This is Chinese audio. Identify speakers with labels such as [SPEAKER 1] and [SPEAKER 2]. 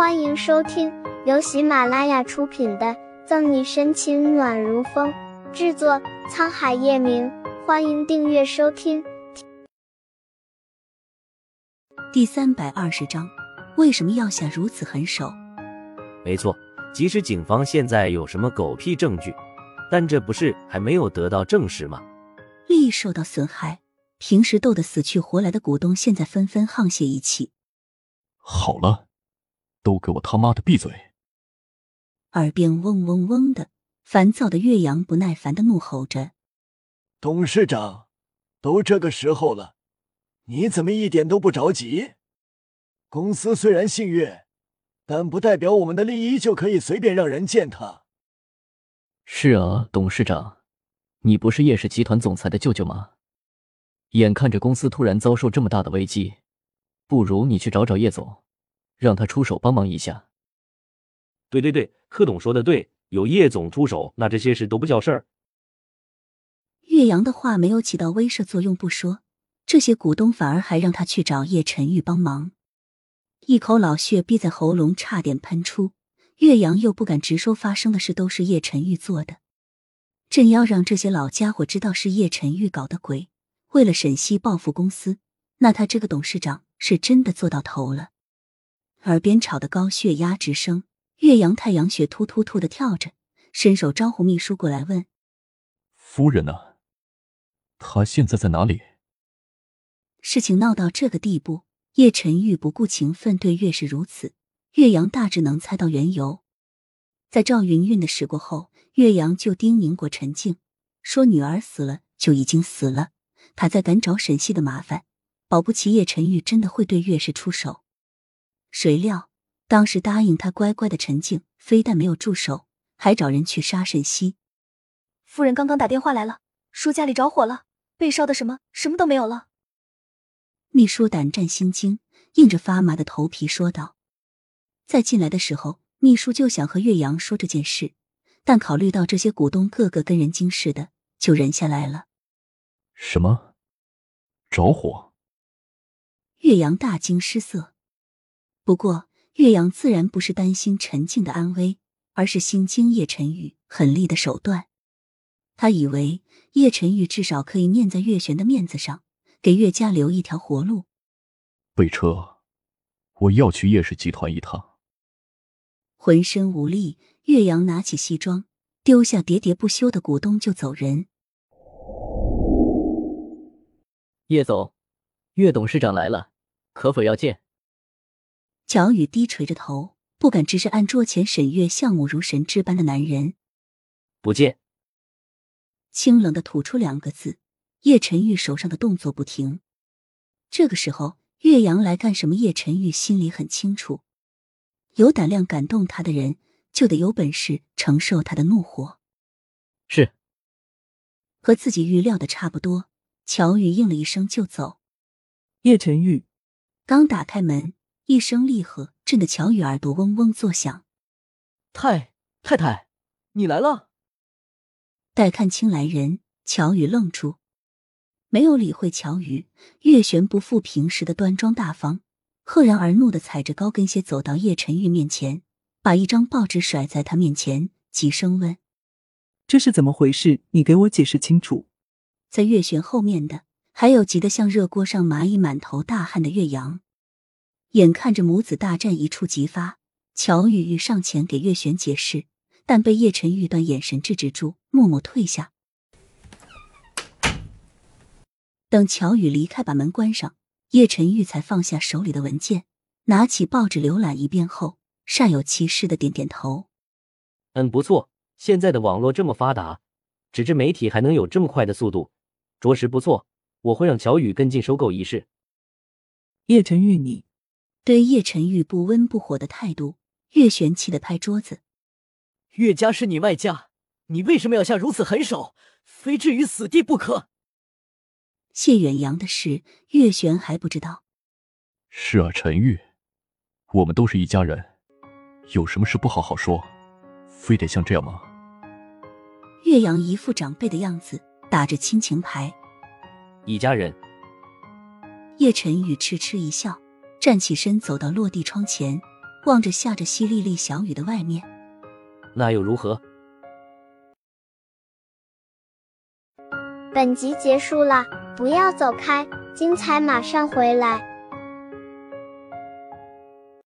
[SPEAKER 1] 欢迎收听由喜马拉雅出品的《赠你深情暖如风》，制作沧海夜明。欢迎订阅收听。
[SPEAKER 2] 第三百二十章，为什么要下如此狠手？
[SPEAKER 3] 没错，即使警方现在有什么狗屁证据，但这不是还没有得到证实吗？
[SPEAKER 2] 利益受到损害，平时斗得死去活来的股东，现在纷纷沆瀣一气。
[SPEAKER 4] 好了。都给我他妈的闭嘴！
[SPEAKER 2] 耳边嗡嗡嗡的，烦躁的岳阳不耐烦的怒吼着：“
[SPEAKER 5] 董事长，都这个时候了，你怎么一点都不着急？公司虽然姓岳，但不代表我们的利益就可以随便让人践踏。”
[SPEAKER 6] 是啊，董事长，你不是叶氏集团总裁的舅舅吗？眼看着公司突然遭受这么大的危机，不如你去找找叶总。让他出手帮忙一下。
[SPEAKER 3] 对对对，柯董说的对，有叶总出手，那这些事都不叫事儿。
[SPEAKER 2] 岳阳的话没有起到威慑作用不说，这些股东反而还让他去找叶晨玉帮忙。一口老血逼在喉咙，差点喷出。岳阳又不敢直说发生的事都是叶晨玉做的，真要让这些老家伙知道是叶晨玉搞的鬼，为了沈西报复公司，那他这个董事长是真的做到头了。耳边吵得高血压直升，岳阳太阳穴突突突的跳着，伸手招呼秘书过来问：“
[SPEAKER 4] 夫人呢？他现在在哪里？”
[SPEAKER 2] 事情闹到这个地步，叶晨玉不顾情分对岳氏如此，岳阳大致能猜到缘由。在赵云云的事过后，岳阳就叮咛过陈静，说女儿死了就已经死了，他再敢找沈西的麻烦，保不齐叶晨玉真的会对岳氏出手。谁料，当时答应他乖乖的陈静，非但没有住手，还找人去杀沈西。
[SPEAKER 7] 夫人刚刚打电话来了，说家里着火了，被烧的什么什么都没有了。
[SPEAKER 2] 秘书胆战心惊，硬着发麻的头皮说道。在进来的时候，秘书就想和岳阳说这件事，但考虑到这些股东个个跟人精似的，就忍下来了。
[SPEAKER 4] 什么？着火？
[SPEAKER 2] 岳阳大惊失色。不过，岳阳自然不是担心陈静的安危，而是心惊叶晨玉狠厉的手段。他以为叶晨玉至少可以念在岳玄的面子上，给岳家留一条活路。
[SPEAKER 4] 备车，我要去叶氏集团一趟。
[SPEAKER 2] 浑身无力，岳阳拿起西装，丢下喋喋不休的股东就走人。
[SPEAKER 6] 叶总，岳董事长来了，可否要见？
[SPEAKER 2] 乔宇低垂着头，不敢直视案桌前沈月像目如神之般的男人。
[SPEAKER 3] 不见。
[SPEAKER 2] 清冷的吐出两个字。叶晨玉手上的动作不停。这个时候，岳阳来干什么？叶晨玉心里很清楚。有胆量感动他的人，就得有本事承受他的怒火。
[SPEAKER 6] 是。
[SPEAKER 2] 和自己预料的差不多。乔宇应了一声就走。
[SPEAKER 8] 叶晨玉
[SPEAKER 2] 刚打开门。一声厉喝，震得乔宇耳朵嗡嗡作响。
[SPEAKER 8] 太太太，你来了！
[SPEAKER 2] 待看清来人，乔宇愣住，没有理会乔宇。月璇不复平时的端庄大方，赫然而怒的踩着高跟鞋走到叶晨玉面前，把一张报纸甩在他面前，急声问：“
[SPEAKER 8] 这是怎么回事？你给我解释清楚。”
[SPEAKER 2] 在月璇后面的，还有急得像热锅上蚂蚁、满头大汗的岳阳。眼看着母子大战一触即发，乔雨玉上前给月璇解释，但被叶晨玉断眼神制止住，默默退下。等乔雨离开，把门关上，叶晨玉才放下手里的文件，拿起报纸浏览一遍后，煞有其事的点点头：“
[SPEAKER 3] 嗯，不错。现在的网络这么发达，纸质媒体还能有这么快的速度，着实不错。我会让乔宇跟进收购一事。”
[SPEAKER 8] 叶晨玉，你。
[SPEAKER 2] 对叶晨玉不温不火的态度，岳玄气的拍桌子：“
[SPEAKER 9] 岳家是你外家，你为什么要下如此狠手？非置于死地不可。”
[SPEAKER 2] 谢远扬的事，岳玄还不知道。
[SPEAKER 4] 是啊，陈玉，我们都是一家人，有什么事不好好说，非得像这样吗？
[SPEAKER 2] 岳阳一副长辈的样子，打着亲情牌。
[SPEAKER 3] 一家人。
[SPEAKER 2] 叶晨玉痴痴一笑。站起身，走到落地窗前，望着下着淅沥沥小雨的外面，
[SPEAKER 3] 那又如何？
[SPEAKER 1] 本集结束了，不要走开，精彩马上回来。